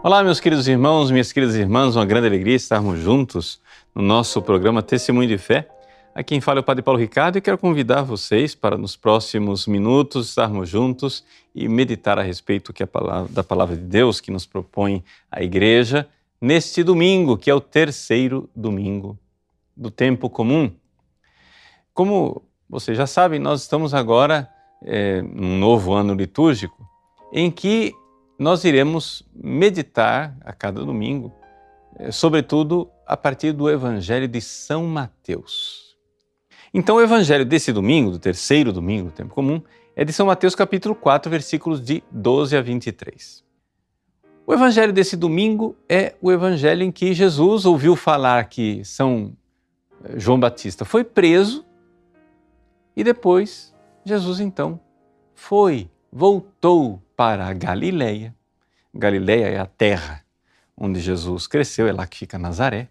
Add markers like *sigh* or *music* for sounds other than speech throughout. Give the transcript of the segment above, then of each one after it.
Olá, meus queridos irmãos, minhas queridas irmãs, uma grande alegria estarmos juntos no nosso programa Testemunho de Fé. Aqui quem fala é o Padre Paulo Ricardo e quero convidar vocês para nos próximos minutos estarmos juntos e meditar a respeito da palavra de Deus que nos propõe a igreja neste domingo, que é o terceiro domingo do tempo comum. Como vocês já sabem, nós estamos agora é, num novo ano litúrgico em que nós iremos meditar a cada domingo, é, sobretudo a partir do Evangelho de São Mateus. Então, o Evangelho desse domingo, do terceiro domingo do tempo comum, é de São Mateus capítulo 4, versículos de 12 a 23. O Evangelho desse domingo é o Evangelho em que Jesus ouviu falar que São eh, João Batista foi preso e depois Jesus então foi, voltou para a Galileia. Galileia é a terra onde Jesus cresceu, é lá que fica Nazaré.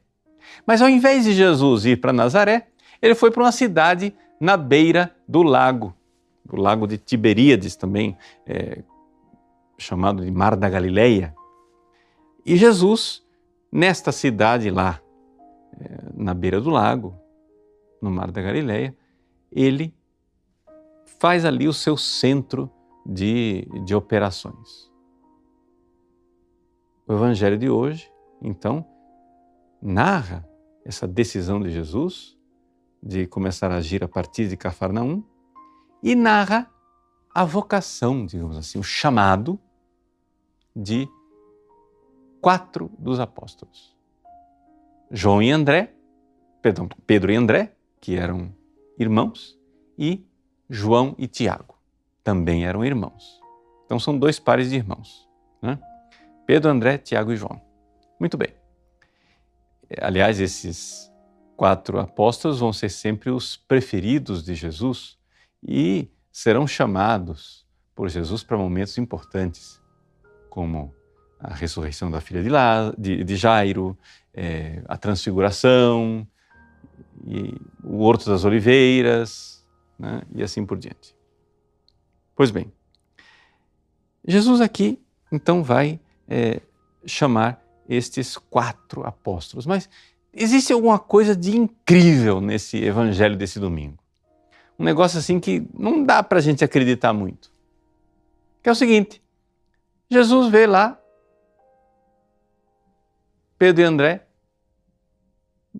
Mas ao invés de Jesus ir para Nazaré, ele foi para uma cidade na beira do lago, o lago de Tiberíades também, é, chamado de Mar da Galileia. E Jesus, nesta cidade lá, é, na beira do lago, no Mar da Galileia, ele faz ali o seu centro de, de operações. O Evangelho de hoje, então, narra essa decisão de Jesus de começar a agir a partir de Cafarnaum e narra a vocação, digamos assim, o chamado de quatro dos apóstolos. João e André, perdão, Pedro e André, que eram irmãos, e João e Tiago, também eram irmãos. Então são dois pares de irmãos. Né? Pedro, André, Tiago e João. Muito bem. Aliás, esses quatro apóstolos vão ser sempre os preferidos de Jesus e serão chamados por Jesus para momentos importantes, como a ressurreição da filha de, Lá, de, de Jairo, é, a transfiguração, o Horto das Oliveiras, né? e assim por diante. Pois bem, Jesus aqui então vai é, chamar estes quatro apóstolos, mas existe alguma coisa de incrível nesse evangelho desse domingo. Um negócio assim que não dá para a gente acreditar muito. Que é o seguinte: Jesus vê lá Pedro e André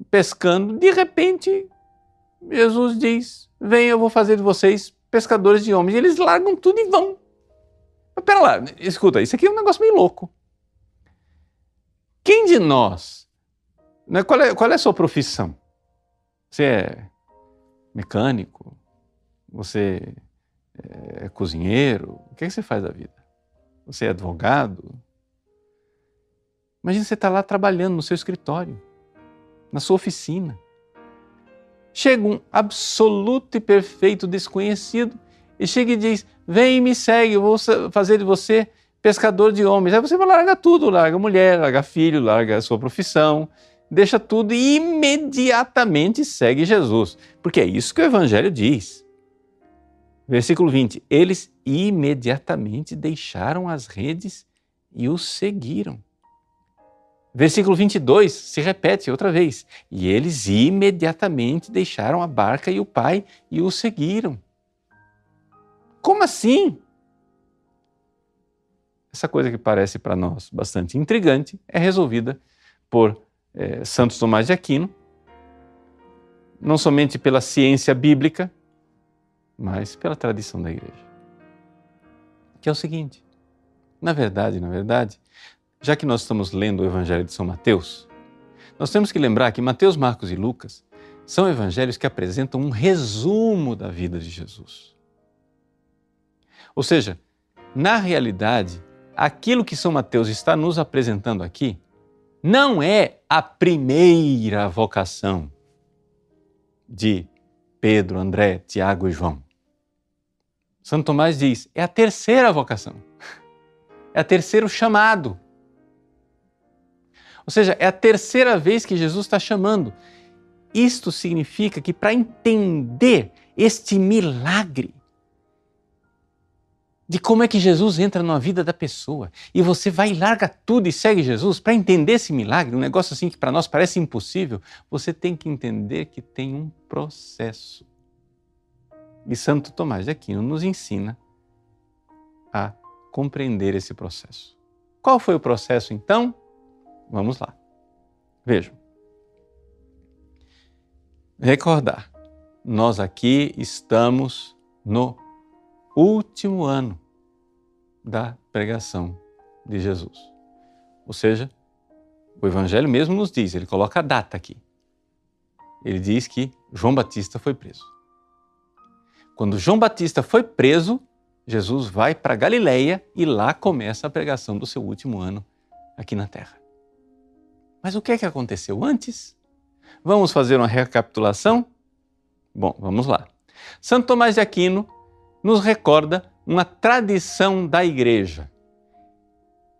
pescando, de repente Jesus diz: Vem, eu vou fazer de vocês pescadores de homens. E eles largam tudo e vão. Mas pera lá, escuta, isso aqui é um negócio meio louco. Quem de nós, né, qual, é, qual é a sua profissão? Você é mecânico? Você é cozinheiro? O que, é que você faz da vida? Você é advogado? Imagina você estar tá lá trabalhando no seu escritório, na sua oficina. Chega um absoluto e perfeito desconhecido e chega e diz: Vem e me segue, eu vou fazer de você pescador de homens. Aí você vai tudo: larga mulher, larga filho, larga a sua profissão, deixa tudo e imediatamente segue Jesus. Porque é isso que o Evangelho diz. Versículo 20: Eles imediatamente deixaram as redes e o seguiram. Versículo 22 se repete outra vez. E eles imediatamente deixaram a barca e o pai e o seguiram. Como assim? Essa coisa que parece para nós bastante intrigante é resolvida por é, Santos Tomás de Aquino, não somente pela ciência bíblica, mas pela tradição da igreja. Que é o seguinte: na verdade, na verdade, já que nós estamos lendo o Evangelho de São Mateus, nós temos que lembrar que Mateus, Marcos e Lucas são evangelhos que apresentam um resumo da vida de Jesus. Ou seja, na realidade, aquilo que São Mateus está nos apresentando aqui não é a primeira vocação de Pedro, André, Tiago e João. Santo Tomás diz: é a terceira vocação, é a terceiro chamado. Ou seja, é a terceira vez que Jesus está chamando. Isto significa que para entender este milagre de como é que Jesus entra na vida da pessoa. E você vai larga tudo e segue Jesus para entender esse milagre, um negócio assim que para nós parece impossível. Você tem que entender que tem um processo. E Santo Tomás de Aquino nos ensina a compreender esse processo. Qual foi o processo então? Vamos lá. Vejam. Recordar, nós aqui estamos no último ano da pregação de Jesus. Ou seja, o Evangelho mesmo nos diz, ele coloca a data aqui. Ele diz que João Batista foi preso. Quando João Batista foi preso, Jesus vai para Galiléia e lá começa a pregação do seu último ano aqui na terra. Mas o que é que aconteceu antes? Vamos fazer uma recapitulação? Bom, vamos lá. Santo Tomás de Aquino nos recorda uma tradição da igreja.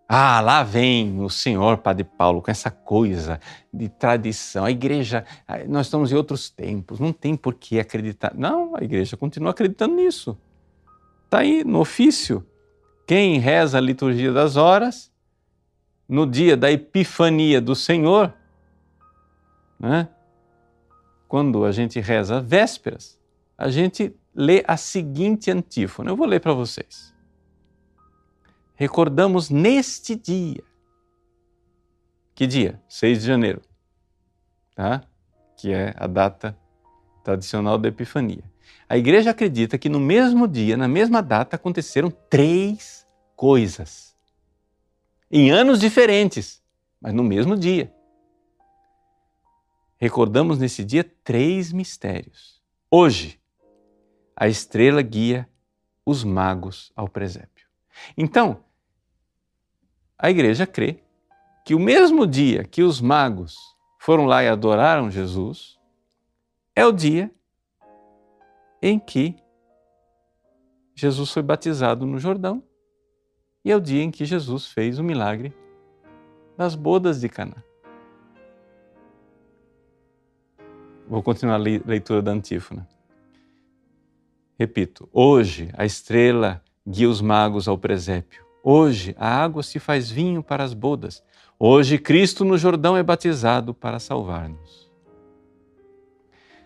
Ah, lá vem o senhor Padre Paulo com essa coisa de tradição. A igreja, nós estamos em outros tempos, não tem por que acreditar. Não, a igreja continua acreditando nisso. Está aí no ofício. Quem reza a liturgia das horas, no dia da epifania do Senhor, né? quando a gente reza vésperas, a gente lê a seguinte antífona. Eu vou ler para vocês. Recordamos neste dia. Que dia? 6 de janeiro, tá? Que é a data tradicional da Epifania. A igreja acredita que no mesmo dia, na mesma data, aconteceram três coisas. Em anos diferentes, mas no mesmo dia. Recordamos nesse dia três mistérios. Hoje, a estrela guia os magos ao presépio. Então, a igreja crê que o mesmo dia que os magos foram lá e adoraram Jesus é o dia em que Jesus foi batizado no Jordão e é o dia em que Jesus fez o milagre das bodas de Caná. Vou continuar a leitura da antífona. Repito, hoje a estrela guia os magos ao presépio. Hoje a água se faz vinho para as bodas. Hoje Cristo no Jordão é batizado para salvar-nos.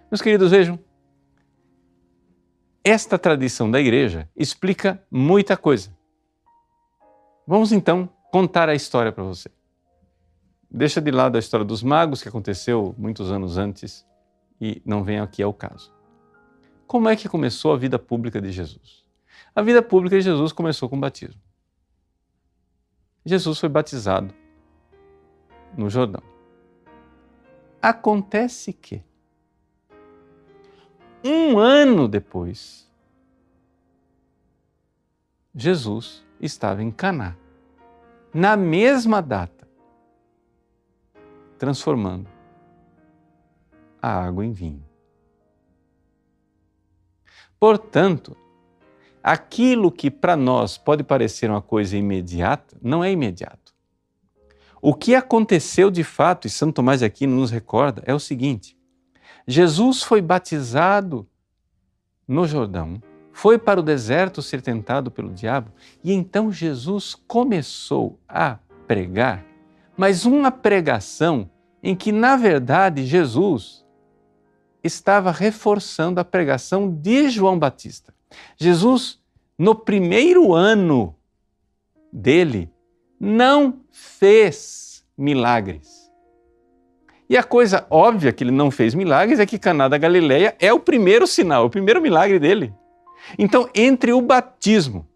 Meus queridos, vejam, esta tradição da igreja explica muita coisa. Vamos então contar a história para você. Deixa de lado a história dos magos, que aconteceu muitos anos antes, e não vem aqui ao caso. Como é que começou a vida pública de Jesus? A vida pública de Jesus começou com o batismo. Jesus foi batizado no Jordão. Acontece que, um ano depois, Jesus estava em Caná, na mesma data, transformando a água em vinho. Portanto, aquilo que para nós pode parecer uma coisa imediata, não é imediato. O que aconteceu de fato, e Santo Tomás de Aquino nos recorda, é o seguinte: Jesus foi batizado no Jordão, foi para o deserto ser tentado pelo diabo, e então Jesus começou a pregar, mas uma pregação em que, na verdade, Jesus estava reforçando a pregação de João Batista. Jesus, no primeiro ano dele, não fez milagres. E a coisa óbvia que ele não fez milagres é que Caná da Galileia é o primeiro sinal, o primeiro milagre dele. Então, entre o batismo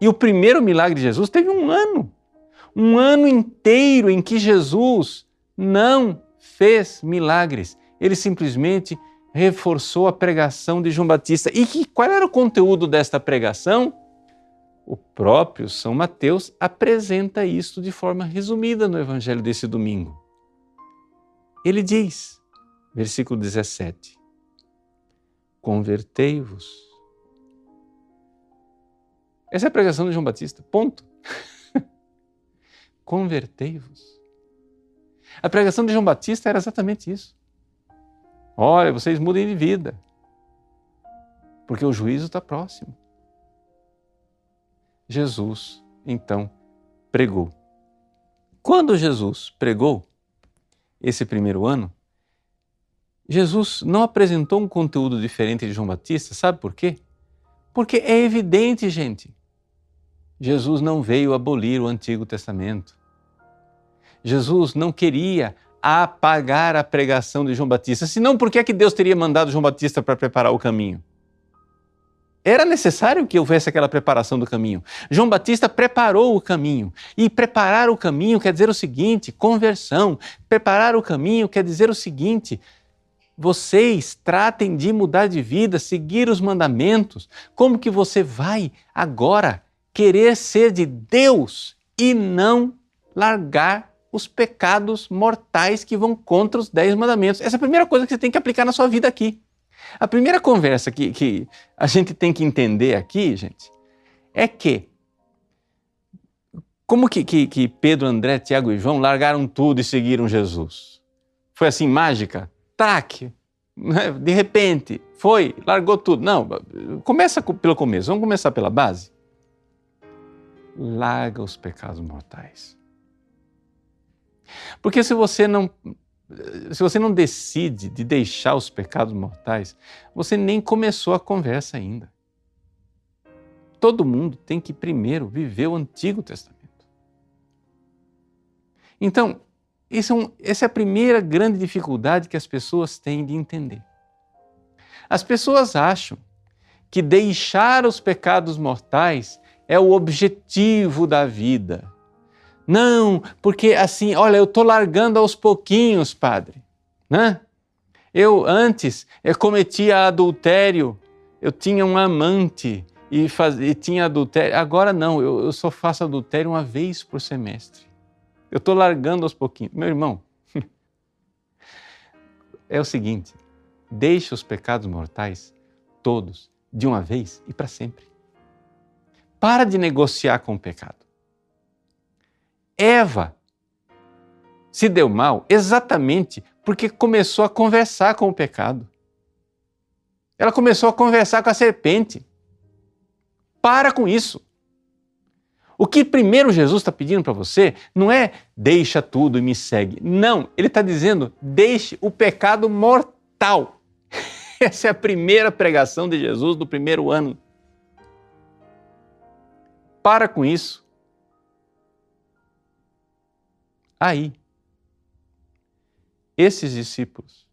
e o primeiro milagre de Jesus, teve um ano. Um ano inteiro em que Jesus não fez milagres ele simplesmente reforçou a pregação de João Batista. E que, qual era o conteúdo desta pregação? O próprio São Mateus apresenta isto de forma resumida no Evangelho desse domingo. Ele diz, versículo 17: Convertei-vos. Essa é a pregação de João Batista, ponto. *laughs* Convertei-vos. A pregação de João Batista era exatamente isso. Olha, vocês mudem de vida, porque o juízo está próximo. Jesus então pregou. Quando Jesus pregou esse primeiro ano, Jesus não apresentou um conteúdo diferente de João Batista, sabe por quê? Porque é evidente, gente. Jesus não veio abolir o Antigo Testamento. Jesus não queria apagar a pregação de João Batista, senão por que é que Deus teria mandado João Batista para preparar o caminho? Era necessário que houvesse aquela preparação do caminho. João Batista preparou o caminho. E preparar o caminho quer dizer o seguinte: conversão. Preparar o caminho quer dizer o seguinte: vocês tratem de mudar de vida, seguir os mandamentos. Como que você vai agora querer ser de Deus e não largar os pecados mortais que vão contra os dez mandamentos? Essa é a primeira coisa que você tem que aplicar na sua vida aqui. A primeira conversa que, que a gente tem que entender aqui, gente, é que como que, que, que Pedro, André, Tiago e João largaram tudo e seguiram Jesus? Foi assim, mágica? Tac! Né? De repente, foi, largou tudo. Não, começa pelo começo, vamos começar pela base. Larga os pecados mortais. Porque se você não se você não decide de deixar os pecados mortais, você nem começou a conversa ainda. Todo mundo tem que primeiro viver o Antigo Testamento. Então, é um, essa é a primeira grande dificuldade que as pessoas têm de entender. As pessoas acham que deixar os pecados mortais é o objetivo da vida não, porque assim, olha, eu estou largando aos pouquinhos, padre. Né? Eu antes eu cometia adultério, eu tinha um amante e, faz, e tinha adultério. Agora não, eu, eu só faço adultério uma vez por semestre. Eu estou largando aos pouquinhos. Meu irmão, *laughs* é o seguinte: deixe os pecados mortais todos de uma vez e para sempre. Para de negociar com o pecado. Eva se deu mal exatamente porque começou a conversar com o pecado. Ela começou a conversar com a serpente. Para com isso. O que primeiro Jesus está pedindo para você não é deixa tudo e me segue. Não, ele está dizendo deixe o pecado mortal. *laughs* Essa é a primeira pregação de Jesus do primeiro ano. Para com isso. Aí, esses discípulos,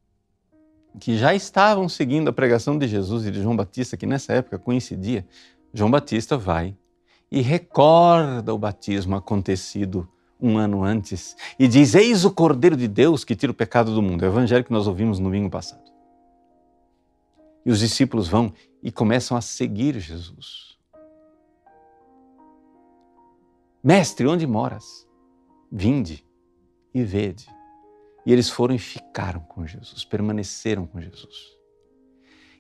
que já estavam seguindo a pregação de Jesus e de João Batista, que nessa época coincidia, João Batista vai e recorda o batismo acontecido um ano antes e diz: Eis o Cordeiro de Deus que tira o pecado do mundo. É o evangelho que nós ouvimos no domingo passado. E os discípulos vão e começam a seguir Jesus. Mestre, onde moras? Vinde e vede. E eles foram e ficaram com Jesus, permaneceram com Jesus.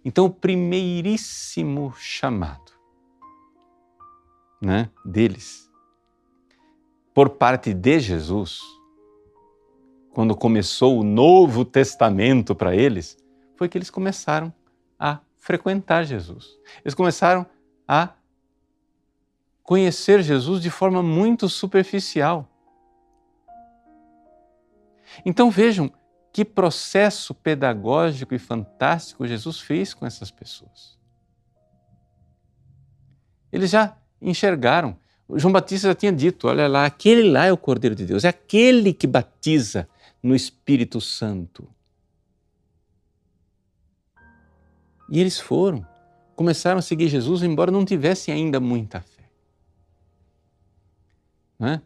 Então, o primeiríssimo chamado né, deles, por parte de Jesus, quando começou o Novo Testamento para eles, foi que eles começaram a frequentar Jesus. Eles começaram a conhecer Jesus de forma muito superficial. Então vejam que processo pedagógico e fantástico Jesus fez com essas pessoas. Eles já enxergaram. João Batista já tinha dito: olha lá, aquele lá é o Cordeiro de Deus, é aquele que batiza no Espírito Santo. E eles foram, começaram a seguir Jesus, embora não tivessem ainda muita fé. Não é?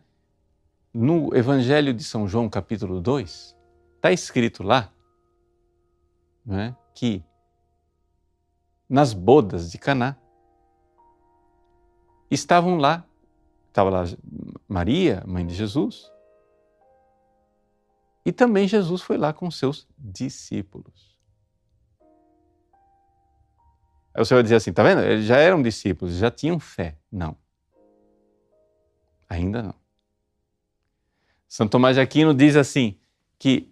No Evangelho de São João, capítulo 2, está escrito lá né, que nas bodas de Caná estavam lá, estava lá Maria, mãe de Jesus, e também Jesus foi lá com seus discípulos. Aí Senhor vai dizer assim: está vendo? Eles já eram discípulos, já tinham fé. Não. Ainda não. São Tomás de Aquino diz assim que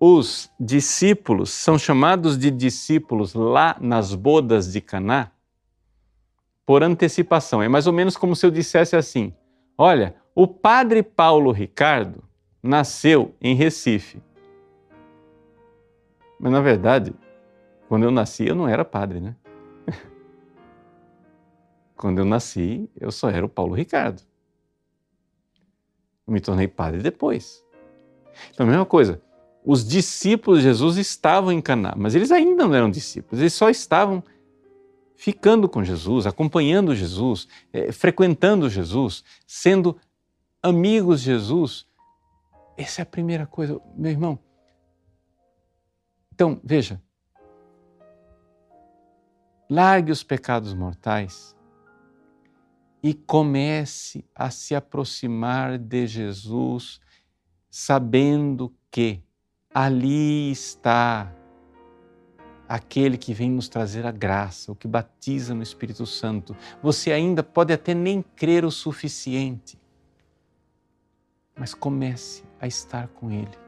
os discípulos são chamados de discípulos lá nas bodas de Caná, por antecipação. É mais ou menos como se eu dissesse assim: olha, o padre Paulo Ricardo nasceu em Recife. Mas na verdade, quando eu nasci, eu não era padre, né? *laughs* Quando eu nasci, eu só era o Paulo Ricardo. Eu me tornei padre depois. Então, a mesma coisa, os discípulos de Jesus estavam em Caná, mas eles ainda não eram discípulos, eles só estavam ficando com Jesus, acompanhando Jesus, é, frequentando Jesus, sendo amigos de Jesus. Essa é a primeira coisa, meu irmão. Então, veja, largue os pecados mortais e comece a se aproximar de Jesus, sabendo que ali está aquele que vem nos trazer a graça, o que batiza no Espírito Santo. Você ainda pode até nem crer o suficiente, mas comece a estar com Ele.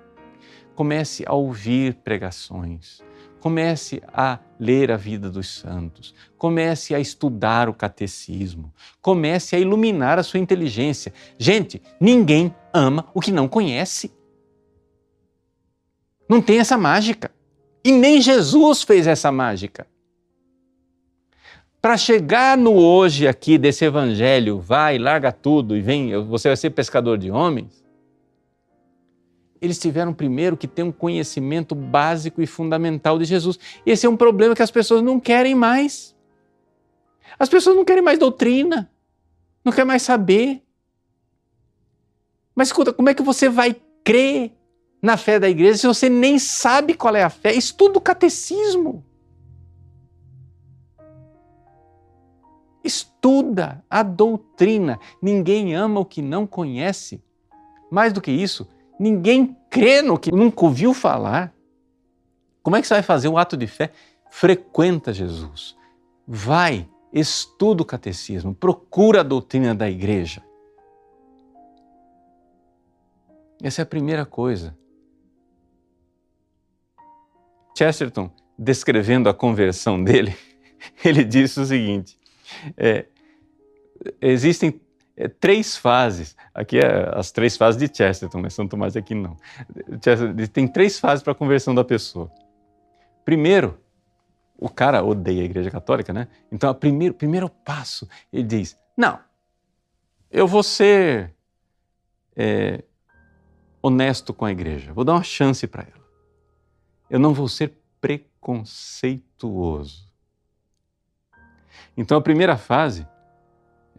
Comece a ouvir pregações, Comece a ler a vida dos santos, comece a estudar o catecismo, comece a iluminar a sua inteligência. Gente, ninguém ama o que não conhece. Não tem essa mágica. E nem Jesus fez essa mágica. Para chegar no hoje aqui desse evangelho, vai, larga tudo e vem, você vai ser pescador de homens eles tiveram primeiro que ter um conhecimento básico e fundamental de Jesus. Esse é um problema que as pessoas não querem mais. As pessoas não querem mais doutrina, não querem mais saber. Mas escuta, como é que você vai crer na fé da igreja se você nem sabe qual é a fé? Estuda o catecismo. Estuda a doutrina. Ninguém ama o que não conhece. Mais do que isso, Ninguém crê no que nunca ouviu falar. Como é que você vai fazer um ato de fé? Frequenta Jesus. Vai, estuda o catecismo, procura a doutrina da igreja. Essa é a primeira coisa. Chesterton, descrevendo a conversão dele, *laughs* ele disse o seguinte: é, existem é, três fases. Aqui é as três fases de Chesterton, mas São Tomás aqui não. Chesterton, tem três fases para a conversão da pessoa. Primeiro, o cara odeia a Igreja Católica, né? Então, o primeiro, primeiro passo, ele diz: Não, eu vou ser é, honesto com a igreja, vou dar uma chance para ela. Eu não vou ser preconceituoso. Então, a primeira fase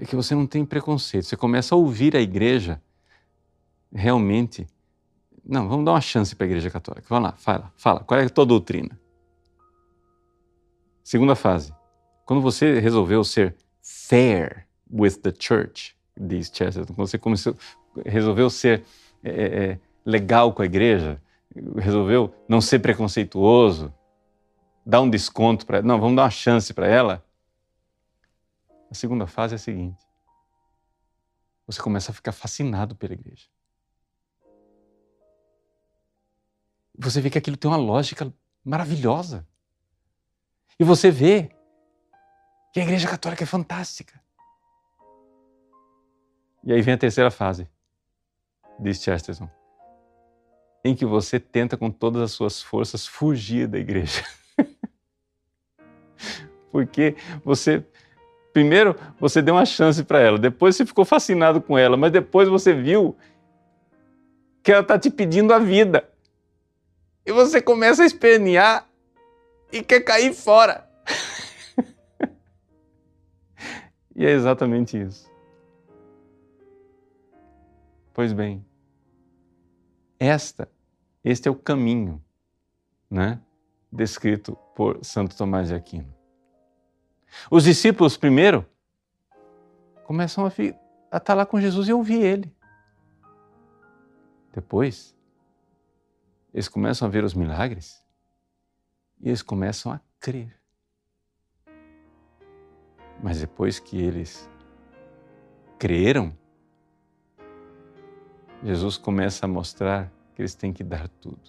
é que você não tem preconceito. Você começa a ouvir a igreja realmente. Não, vamos dar uma chance para a igreja católica. Vamos lá, fala, fala. Qual é a tua doutrina? Segunda fase. Quando você resolveu ser fair with the church, diz Chesterton, quando você começou, resolveu ser é, é, é legal com a igreja, resolveu não ser preconceituoso, dar um desconto para ela, não, vamos dar uma chance para ela, a segunda fase é a seguinte: você começa a ficar fascinado pela igreja. Você vê que aquilo tem uma lógica maravilhosa. E você vê que a igreja católica é fantástica. E aí vem a terceira fase, diz Chesterton, em que você tenta com todas as suas forças fugir da igreja. *laughs* Porque você Primeiro, você deu uma chance para ela, depois você ficou fascinado com ela, mas depois você viu que ela está te pedindo a vida. E você começa a espernear e quer cair fora. *laughs* e é exatamente isso. Pois bem, esta, este é o caminho, né, descrito por Santo Tomás de Aquino. Os discípulos, primeiro, começam a, estar lá com Jesus e ouvir ele. Depois, eles começam a ver os milagres e eles começam a crer. Mas depois que eles creram, Jesus começa a mostrar que eles têm que dar tudo.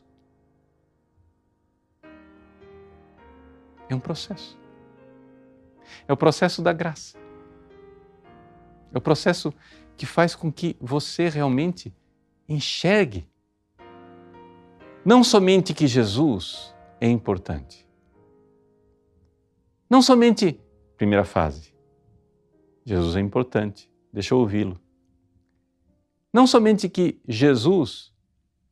É um processo. É o processo da graça. É o processo que faz com que você realmente enxergue não somente que Jesus é importante, não somente, primeira fase, Jesus é importante, deixa eu ouvi-lo. Não somente que Jesus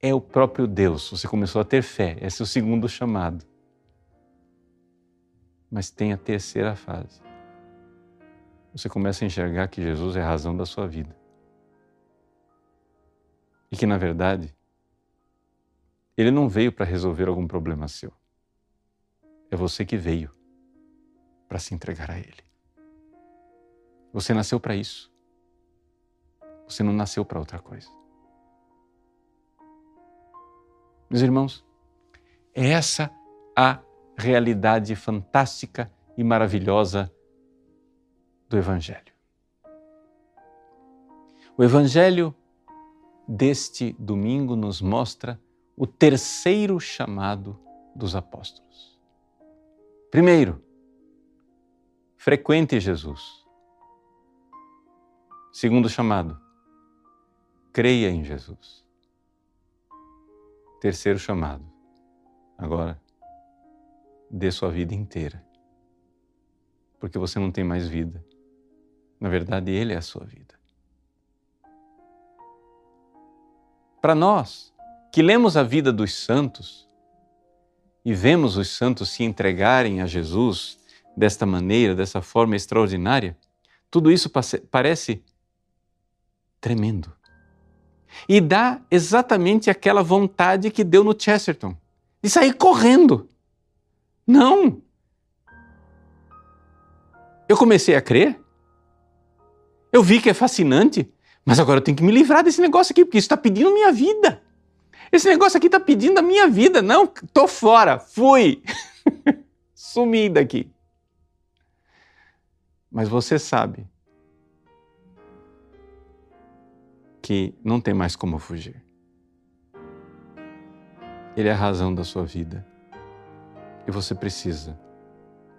é o próprio Deus, você começou a ter fé, esse é o segundo chamado. Mas tem a terceira fase. Você começa a enxergar que Jesus é a razão da sua vida. E que, na verdade, ele não veio para resolver algum problema seu. É você que veio para se entregar a Ele. Você nasceu para isso. Você não nasceu para outra coisa. Meus irmãos, é essa a realidade fantástica e maravilhosa do Evangelho. O Evangelho deste domingo nos mostra o terceiro chamado dos apóstolos. Primeiro, frequente Jesus. Segundo chamado, creia em Jesus. Terceiro chamado, agora, dê sua vida inteira. Porque você não tem mais vida. Na verdade, Ele é a sua vida. Para nós, que lemos a vida dos santos e vemos os santos se entregarem a Jesus desta maneira, dessa forma extraordinária, tudo isso parece tremendo. E dá exatamente aquela vontade que deu no Chesterton, de sair correndo. Não! Eu comecei a crer, eu vi que é fascinante, mas agora eu tenho que me livrar desse negócio aqui, porque isso está pedindo minha vida. Esse negócio aqui está pedindo a minha vida. Não, tô fora, fui. *laughs* Sumi daqui. Mas você sabe que não tem mais como fugir. Ele é a razão da sua vida. E você precisa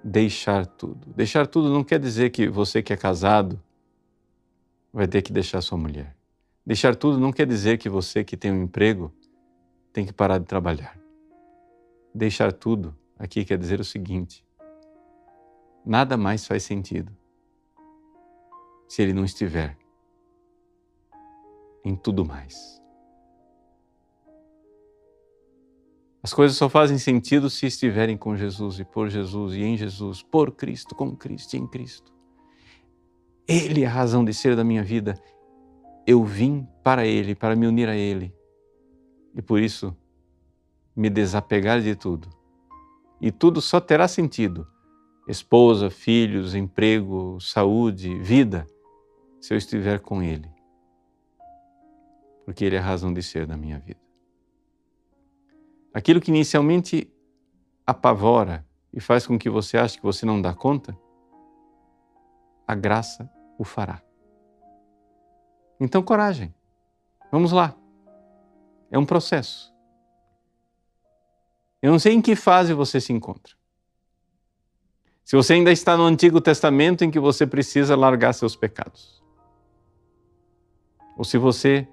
deixar tudo. Deixar tudo não quer dizer que você que é casado vai ter que deixar sua mulher. Deixar tudo não quer dizer que você que tem um emprego tem que parar de trabalhar. Deixar tudo aqui quer dizer o seguinte: nada mais faz sentido se ele não estiver em tudo mais. As coisas só fazem sentido se estiverem com Jesus e por Jesus e em Jesus, por Cristo, com Cristo e em Cristo. Ele é a razão de ser da minha vida. Eu vim para Ele, para me unir a Ele e por isso me desapegar de tudo. E tudo só terá sentido esposa, filhos, emprego, saúde, vida se eu estiver com Ele. Porque Ele é a razão de ser da minha vida. Aquilo que inicialmente apavora e faz com que você ache que você não dá conta, a graça o fará. Então, coragem. Vamos lá. É um processo. Eu não sei em que fase você se encontra. Se você ainda está no Antigo Testamento em que você precisa largar seus pecados. Ou se você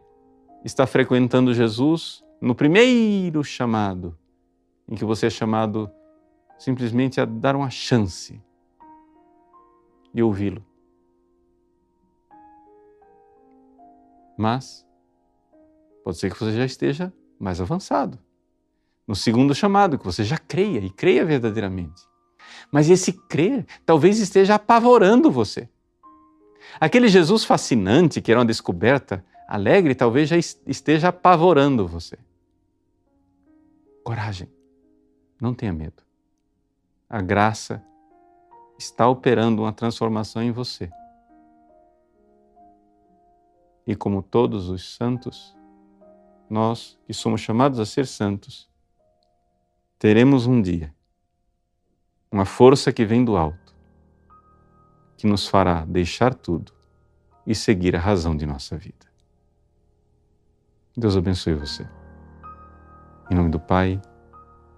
está frequentando Jesus no primeiro chamado, em que você é chamado simplesmente a dar uma chance e ouvi-lo. Mas Pode ser que você já esteja mais avançado. No segundo chamado, que você já creia e creia verdadeiramente. Mas esse crer talvez esteja apavorando você. Aquele Jesus fascinante, que era uma descoberta alegre, talvez já esteja apavorando você. Coragem, não tenha medo. A graça está operando uma transformação em você. E como todos os santos, nós que somos chamados a ser santos, teremos um dia uma força que vem do alto, que nos fará deixar tudo e seguir a razão de nossa vida. Deus abençoe você. Em nome do Pai,